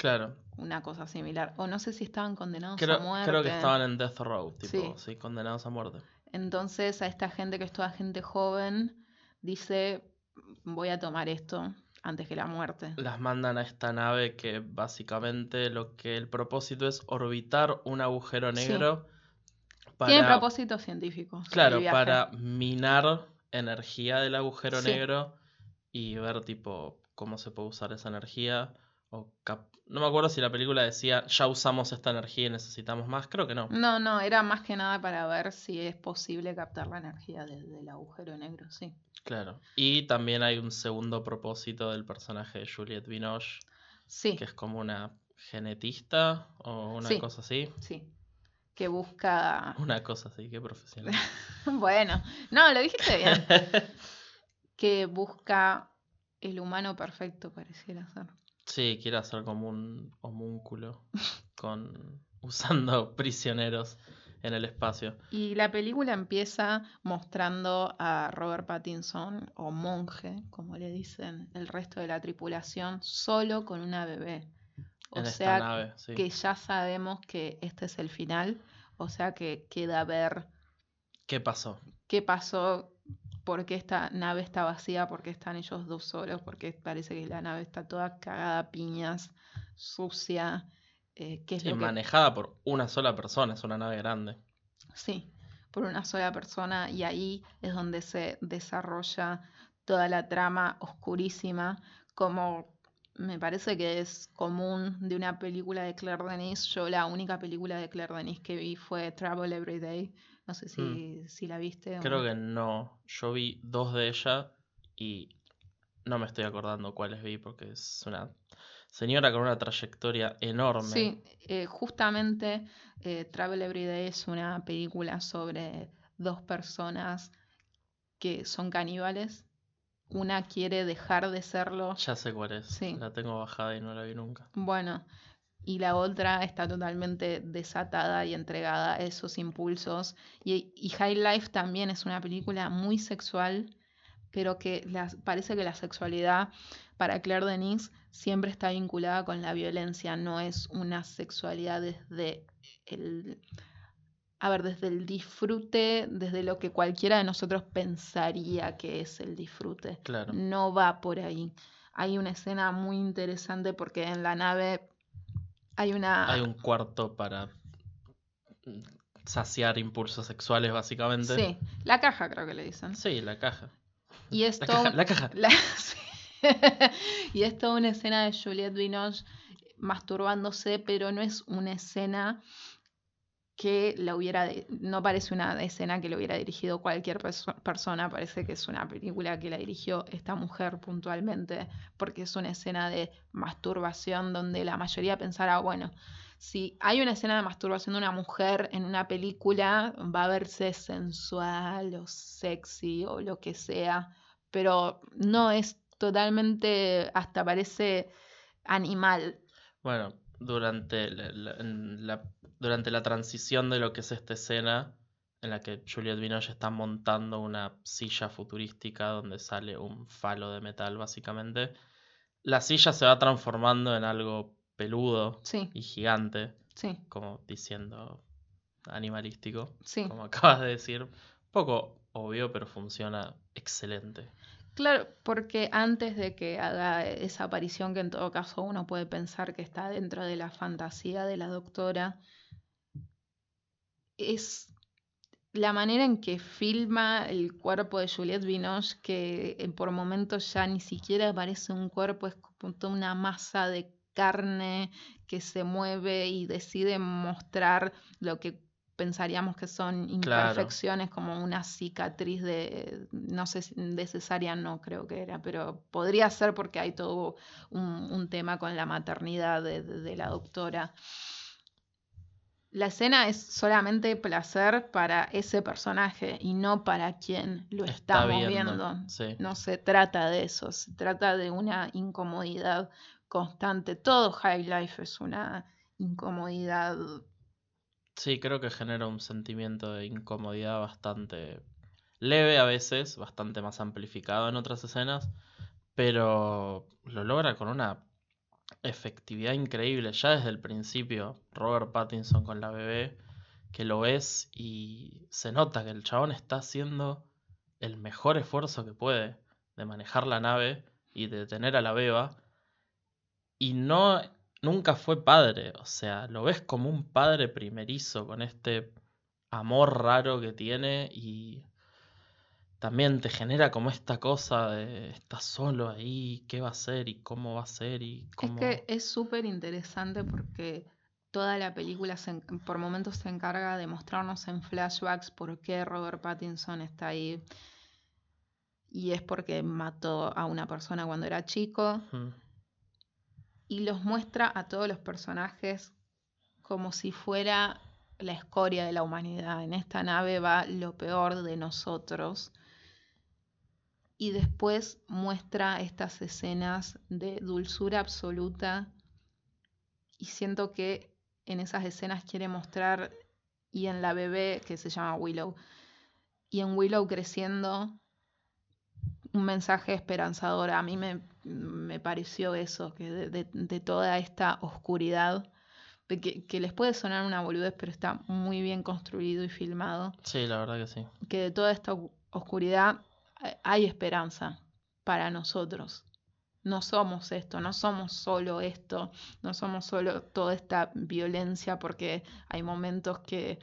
Claro. Una cosa similar. O no sé si estaban condenados Creo, a muerte. creo que estaban en Death Row, tipo, Sí. sí, condenados a muerte. Entonces a esta gente que es toda gente joven dice voy a tomar esto antes que la muerte. Las mandan a esta nave que básicamente lo que el propósito es orbitar un agujero Sí. negro Tiene para, propósitos científicos. claro, para minar energía del agujero Sí. negro y ver tipo cómo se puede usar esa energía. O cap- no me acuerdo si la película decía ya usamos esta energía y necesitamos más. Creo que no. No, no, era más que nada para ver si es posible captar la energía desde el agujero negro, sí. Claro. Y también hay un segundo propósito del personaje de Juliette Binoche, Sí, que es como una genetista o una Sí. cosa así. sí. Que busca... Una cosa así, qué profesional. Bueno, no, lo dijiste bien. que busca el humano perfecto, pareciera ser. Sí, quiere hacer como un homúnculo con usando prisioneros en el espacio. Y la película empieza mostrando a Robert Pattinson, o monje, como le dicen el resto de la tripulación, solo con una bebé. O en sea, esta nave, sí. que ya sabemos que este es el final, o sea que queda ver ¿Qué pasó? qué pasó, por qué esta nave está vacía, por qué están ellos dos solos, porque parece que la nave está toda cagada a piñas, sucia, eh, qué es Sí, lo que manejada por una sola persona, es una nave grande. Sí, por una sola persona y ahí es donde se desarrolla toda la trama oscurísima, como me parece que es común de una película de Claire Denis. Yo la única película de Claire Denis que vi fue Travel Every Day. No sé si, si la viste. o- Creo que no. Yo vi dos de ellas y no me estoy acordando cuáles vi porque es una señora con una trayectoria enorme. Sí, eh, justamente eh, Travel Every Day es una película sobre dos personas que son caníbales. Una quiere dejar de serlo. Ya sé cuál es. Sí. La tengo bajada y no la vi nunca. Bueno, y la otra está totalmente desatada y entregada a esos impulsos. Y, y High Life también es una película muy sexual, pero que las- parece que la sexualidad para Claire Denis siempre está vinculada con la violencia, no es una sexualidad desde el, a ver, desde el disfrute, desde lo que cualquiera de nosotros pensaría que es el disfrute Claro. no va por ahí. Hay una escena muy interesante porque en la nave hay una... Hay un cuarto para mm, saciar impulsos sexuales, básicamente. Sí, la caja creo que le dicen. Sí, la caja. Y La esto... caja. La caja. La- sí. y es toda una escena de Juliette Binoche masturbándose, pero no es una escena que la hubiera, no parece una escena que lo hubiera dirigido cualquier perso- persona, parece que es una película que la dirigió esta mujer puntualmente, porque es una escena de masturbación donde la mayoría pensará, bueno, si hay una escena de masturbación de una mujer en una película, va a verse sensual o sexy o lo que sea, pero no es totalmente, hasta parece animal. Bueno, durante la- durante la transición de lo que es esta escena, en la que Juliette Binoche está montando una silla futurística donde sale un falo de metal, básicamente, la silla se va transformando en algo peludo Sí, y gigante, sí, como diciendo animalístico, sí. como acabas de decir. Poco obvio, pero funciona excelente. Claro, porque antes de que haga esa aparición, que en todo caso uno puede pensar que está dentro de la fantasía de la doctora, es la manera en que filma el cuerpo de Juliette Binoche, que eh, por momentos ya ni siquiera parece un cuerpo, es como toda una masa de carne que se mueve y decide mostrar lo que pensaríamos que son Claro. imperfecciones, como una cicatriz de, no sé, si- de cesárea no creo que era, pero podría ser porque hay todo un, un tema con la maternidad de, de- de la doctora. La escena es solamente placer para ese personaje y no para quien lo Está estamos viendo, viendo. sí. No se trata de eso, se trata de una incomodidad constante. Todo High Life es una incomodidad. Sí, creo que genera un sentimiento de incomodidad bastante leve a veces, bastante más amplificado en otras escenas, pero lo logra con una efectividad increíble. Ya desde el principio, Robert Pattinson con la bebé, que lo ves y se nota que el chabón está haciendo el mejor esfuerzo que puede de manejar la nave y de tener a la beba. Y no, nunca fue padre, o sea, lo ves como un padre primerizo con este amor raro que tiene y también te genera como esta cosa de estás solo ahí, qué va a ser y cómo va a ser y cómo... Es que es súper interesante porque toda la película se por momentos se encarga de mostrarnos en flashbacks por qué Robert Pattinson está ahí. Y es porque mató a una persona cuando era chico. Y los muestra a todos los personajes como si fuera la escoria de la humanidad. En esta nave va lo peor de nosotros. Y después muestra estas escenas de dulzura absoluta. Y siento que en esas escenas quiere mostrar, y en la bebé que se llama Willow, y en Willow creciendo, un mensaje esperanzador. A mí me, me pareció eso, que de, de- de toda esta oscuridad, que, que les puede sonar una boludez, pero está muy bien construido y filmado Sí, la verdad que sí. que de toda esta oscuridad hay esperanza para nosotros. No somos esto, no somos solo esto, no somos solo toda esta violencia, porque hay momentos que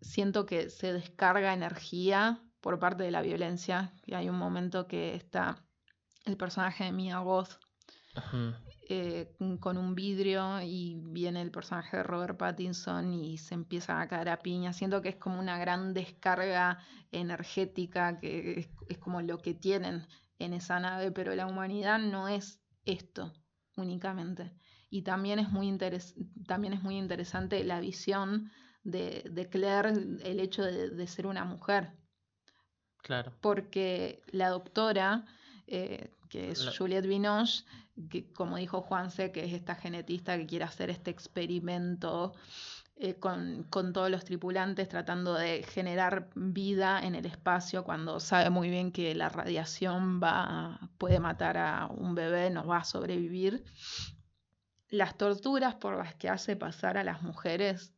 siento que se descarga energía por parte de la violencia. Y hay un momento que está el personaje de Mia Goth Ujú. Eh, con- un vidrio y viene el personaje de Robert Pattinson y se empiezan a caer a piña. Siento que es como una gran descarga energética, que es, es como lo que tienen en esa nave, pero la humanidad no es esto únicamente. Y también es muy, interes- también es muy interesante la visión de, de Claire, el hecho de- de ser una mujer Claro. porque la doctora, eh, que es La- Juliette Binoche, que como dijo Juanse, que es esta genetista que quiere hacer este experimento eh, con, con todos los tripulantes, tratando de generar vida en el espacio, cuando sabe muy bien que la radiación va, puede matar a un bebé, no va a sobrevivir. Las torturas por las que hace pasar a las mujeres,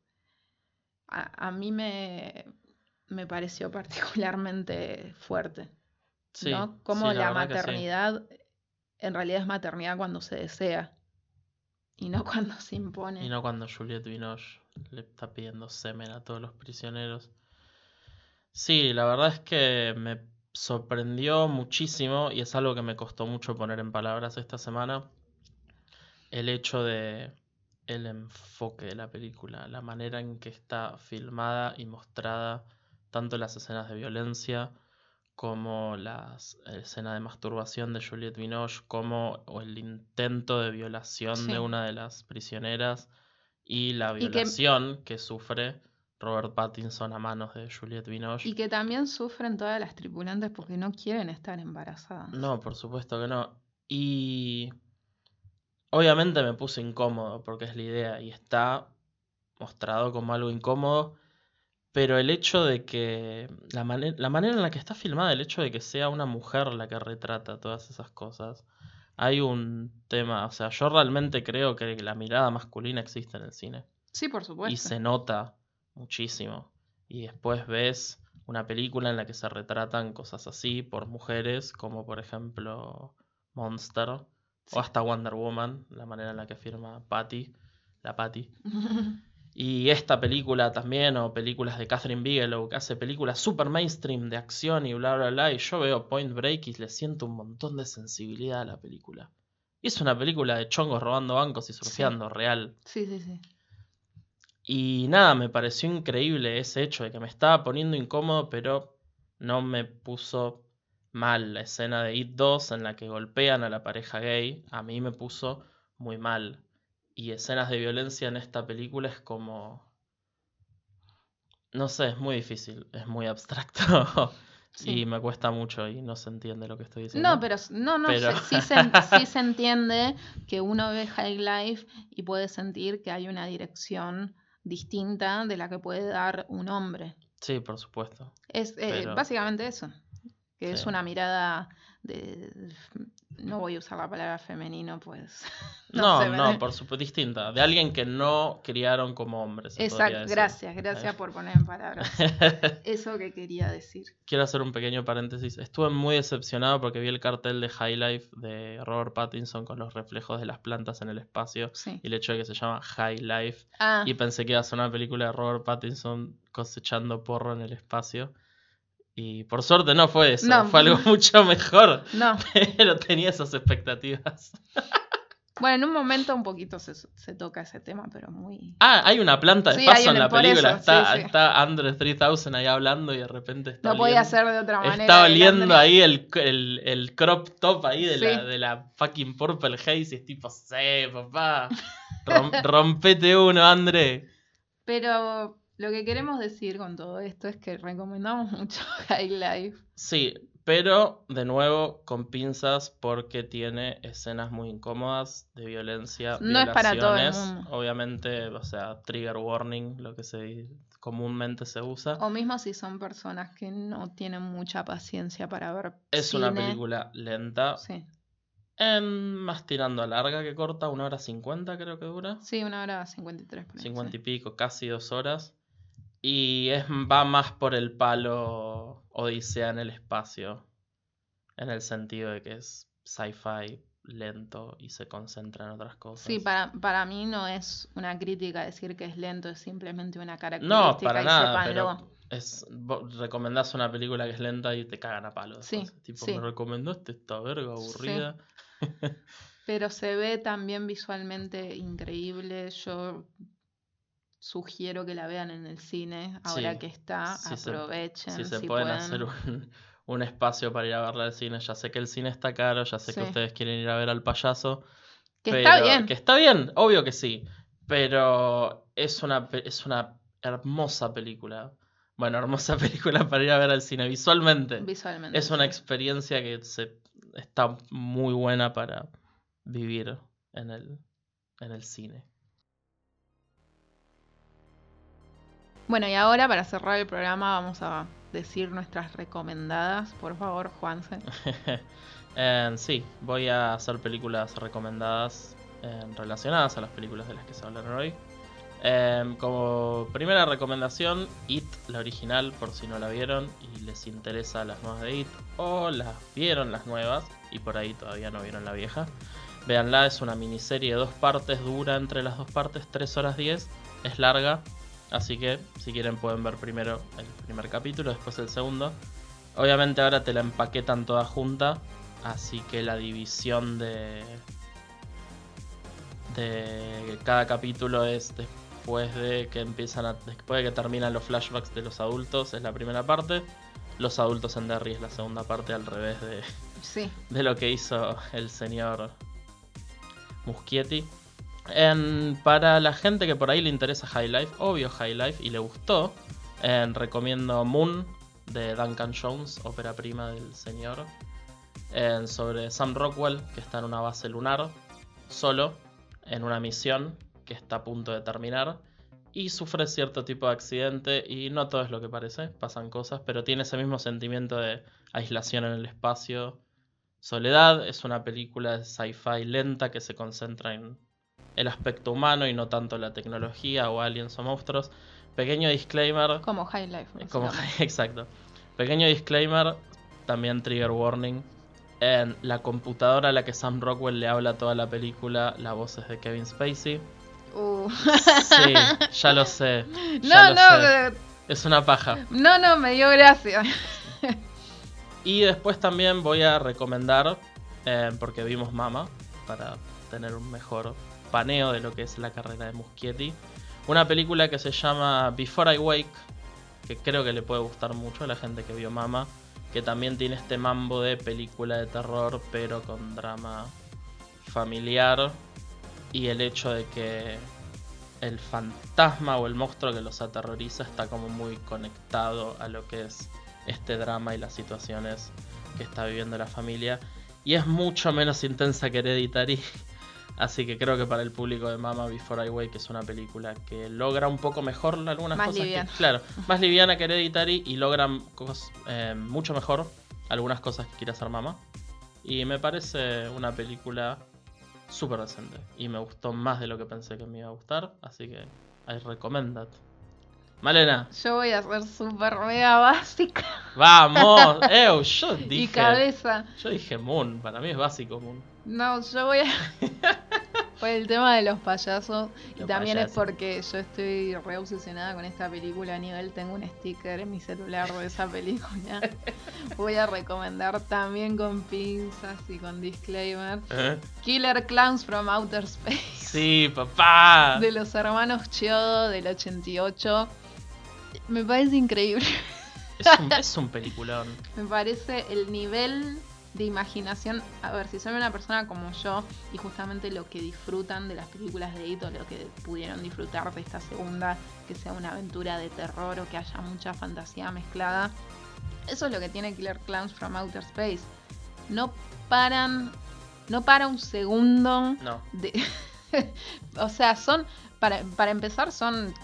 a, a mí me, me pareció particularmente fuerte. Sí, ¿no? Como sí, la, sí. En realidad es maternidad cuando se desea y no cuando se impone. Y no cuando Juliette Binoche le está pidiendo semen a todos los prisioneros. Sí, la verdad es que me sorprendió muchísimo y es algo que me costó mucho poner en palabras esta semana. El hecho de el enfoque de la película, la manera en que está filmada y mostrada, tanto las escenas de violencia como las escenas de masturbación de Juliette Binoche, como o el intento de violación Sí. de una de las prisioneras y la Y que- violación que... sufre Robert Pattinson a manos de Juliette Binoche. Y que también sufren todas las tripulantes porque no quieren estar embarazadas. No, por supuesto que no. Y obviamente me puse incómodo porque es la idea y está mostrado como algo incómodo, pero el hecho de que la, mane- la manera en la que está filmada, el hecho de que sea una mujer la que retrata todas esas cosas, hay un tema, o sea, yo realmente creo que la mirada masculina existe en el cine Sí, por supuesto. y se nota muchísimo. Y después ves una película en la que se retratan cosas así por mujeres, como por ejemplo Monster o hasta Wonder Woman, la manera en la que firma Patty, la Patty. Y esta película también, o películas de Catherine Bigelow, que hace películas super mainstream de acción y bla, bla, bla. Y yo veo Point Break y le siento un montón de sensibilidad a la película. Y es una película de chongos robando bancos y surfeando, real. Sí, sí, sí. Y nada, me pareció increíble ese hecho de que me estaba poniendo incómodo, pero no me puso mal la escena de It 2 en la que golpean a la pareja gay. A mí me puso muy mal. Y escenas de violencia en esta película es como... No sé, es muy difícil, es muy abstracto. Sí. Y me cuesta mucho y no se entiende lo que estoy diciendo. No, pero no, no, Pero- sí, se, sí se entiende que uno ve High Life y puede sentir que hay una dirección distinta de la que puede dar un hombre. Sí, por supuesto. Es eh, Pero- básicamente eso. Que es una mirada de. No voy a usar la palabra femenino, pues. No, no, por supuesto, distinta. De alguien que no criaron como hombres. Exacto, gracias, gracias por poner en palabras eso que quería decir. Quiero hacer un pequeño paréntesis. Estuve muy decepcionado porque vi el cartel de High Life de Robert Pattinson con los reflejos de las plantas en el espacio Sí. y el hecho de que se llama High Life. Ah, Y pensé que iba a ser una película de Robert Pattinson cosechando porro en el espacio. Y por suerte no fue eso, No. fue algo mucho mejor. no. Pero tenía esas expectativas. Bueno, en un momento un poquito se, se toca ese tema, pero muy. Ah, hay una planta de Sí, paso en la película. eso, está, sí, sí. está Andre 3000 ahí hablando y de repente está No podía oliendo- ser de otra manera. Está oliendo ahí el, el, el crop top ahí de, la, de la fucking Purple Haze y es tipo, sí, papá. rom- rompete uno, Andre. Pero lo que queremos decir con todo esto es que recomendamos mucho High Life. Sí, pero de nuevo con pinzas porque tiene escenas muy incómodas de violencia. No es para todo el violaciones, mundo. Obviamente, o sea, trigger warning, lo que se comúnmente se usa. O mismo si son personas que no tienen mucha paciencia para ver. es una película lenta, Sí. en, más tirando a larga que corta, una hora cincuenta creo que dura. Sí, una hora 53 por ahí, 50 y pico, casi dos horas. Y es, va más por el palo Odisea en el espacio. En el sentido de que es sci-fi lento y se concentra en otras cosas. Sí, para, para mí no es una crítica decir que es lento, es simplemente una característica. no, para y nada, pero es, vos recomendás una película que es lenta y te cagan a palos. Sí, tipo, sí. me recomendaste esta verga aburrida. Pero se ve también visualmente increíble. Yo sugiero que la vean en el cine ahora Sí, que está. si se- aprovechen. si se si pueden, pueden. hacer un, un espacio para ir a verla al cine. Ya sé que el cine está caro, ya sé que ustedes quieren ir a ver al payaso. Que está pero- bien. Que está bien, obvio que sí. Pero es una, es una hermosa película. Bueno, hermosa película para ir a ver al cine visualmente. Visualmente. Es una experiencia que se, está muy buena para vivir en el, en el cine. Bueno, y ahora para cerrar el programa vamos a decir nuestras recomendadas. Por favor, Juanse. Eh, sí, voy a hacer películas recomendadas eh, relacionadas a las películas de las que se hablaron hoy. Eh, como primera recomendación, It, la original, por si no la vieron y les interesa las nuevas de It, o las vieron las nuevas y por ahí todavía no vieron la vieja. Véanla, es una miniserie de dos partes, dura entre las dos partes 3 horas 10, es larga, así que si quieren pueden ver primero el primer capítulo, después el segundo. Obviamente ahora te la empaquetan toda junta, así que la división de de cada capítulo es después de que empiezan a, después de que terminan los flashbacks de los adultos es la primera parte, los adultos en Derry es la segunda parte al revés de, Sí. de lo que hizo el señor Muschietti. En- para la gente que por ahí le interesa High Life, obvio High Life, y le gustó, en, recomiendo Moon de Duncan Jones, ópera prima del señor, en, sobre Sam Rockwell, que está en una base lunar, solo, en una misión que está a punto de terminar, y sufre cierto tipo de accidente, y no todo es lo que parece, pasan cosas, pero tiene ese mismo sentimiento de aislación en el espacio, Soledad es una película de sci-fi lenta que se concentra en el aspecto humano y no tanto la tecnología o aliens o monstruos. Pequeño disclaimer. Como High Life. Como, exacto. Pequeño disclaimer, también trigger warning. En la computadora a la que Sam Rockwell le habla toda la película, la voz es de Kevin Spacey. Uh. Sí, ya lo sé. No, lo no, sé. Es una paja. no, no, me dio gracia. Y después también voy a recomendar, eh, porque vimos Mama, para tener un mejor paneo de lo que es la carrera de Muschietti, una película que se llama Before I Wake, que creo que le puede gustar mucho a la gente que vio Mama, que también tiene este mambo de película de terror, pero con drama familiar, y el hecho de que el fantasma o el monstruo que los aterroriza está como muy conectado a lo que es este drama y las situaciones que está viviendo la familia. Y es mucho menos intensa que Hereditary. Así que creo que para el público de Mama Before I Wake es una película que logra un poco mejor algunas Más cosas. que- claro, más liviana que Hereditary y logran cos- eh, mucho mejor algunas cosas que quiere hacer Mama. Y me parece una película súper decente. Y me gustó más de lo que pensé que me iba a gustar. Así que I recommend that. Malena, Yo voy a ser súper mega básica vamos. Ew, yo y dije. cabeza. Yo dije Moon, para mí es básico Moon. No, yo voy a. Por el tema de los payasos. Y también es porque yo estoy re obsesionada con esta película. A nivel, tengo un sticker en mi celular de esa película. Voy a recomendar también con pinzas y con disclaimer. ¿Eh? Killer Clowns from Outer Space. Sí, papá. De los hermanos Chiodo del 88. Me parece increíble. Es un, es un peliculón. Me parece el nivel de imaginación. A ver, si son una persona como yo y justamente lo que disfrutan de las películas de Ito, lo que pudieron disfrutar de esta segunda, que sea una aventura de terror o que haya mucha fantasía mezclada. Eso es lo que tiene Killer Clowns from Outer Space. No paran, no para un segundo No. de- o sea, son, para, para empezar, son,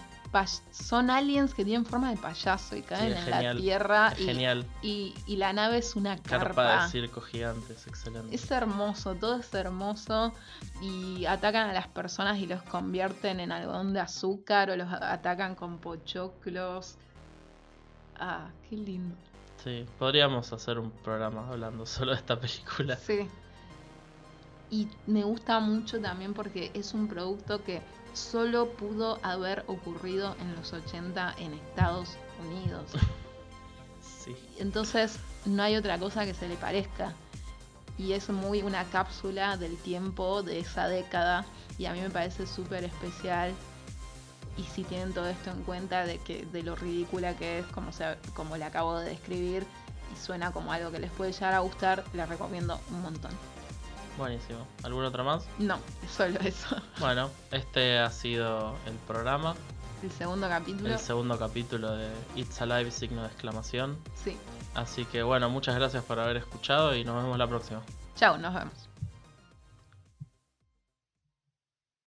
son aliens que tienen forma de payaso y caen en genial, la tierra. Y, genial. y, y la nave es una Carpa carpa. de circo gigante, es excelente. Es hermoso, todo es hermoso y atacan a las personas y los convierten en algodón de azúcar o los atacan con pochoclos. Ah, qué lindo. Sí, podríamos hacer un programa hablando solo de esta película. Sí. Y me gusta mucho también porque es un producto que solo pudo haber ocurrido en los 80 en Estados Unidos. Sí. Entonces no hay otra cosa que se le parezca. Y es muy una cápsula del tiempo de esa década. Y a mí me parece súper especial. Y si tienen todo esto en cuenta de que de lo ridícula que es, como, se, como le acabo de describir, y suena como algo que les puede llegar a gustar, la recomiendo un montón. Buenísimo. ¿Alguna otra más? No, solo eso. Bueno, este ha sido el programa, El segundo capítulo. el segundo capítulo de It's Alive, signo de exclamación. Sí. Así que bueno, muchas gracias por haber escuchado y nos vemos la próxima. Chao, nos vemos.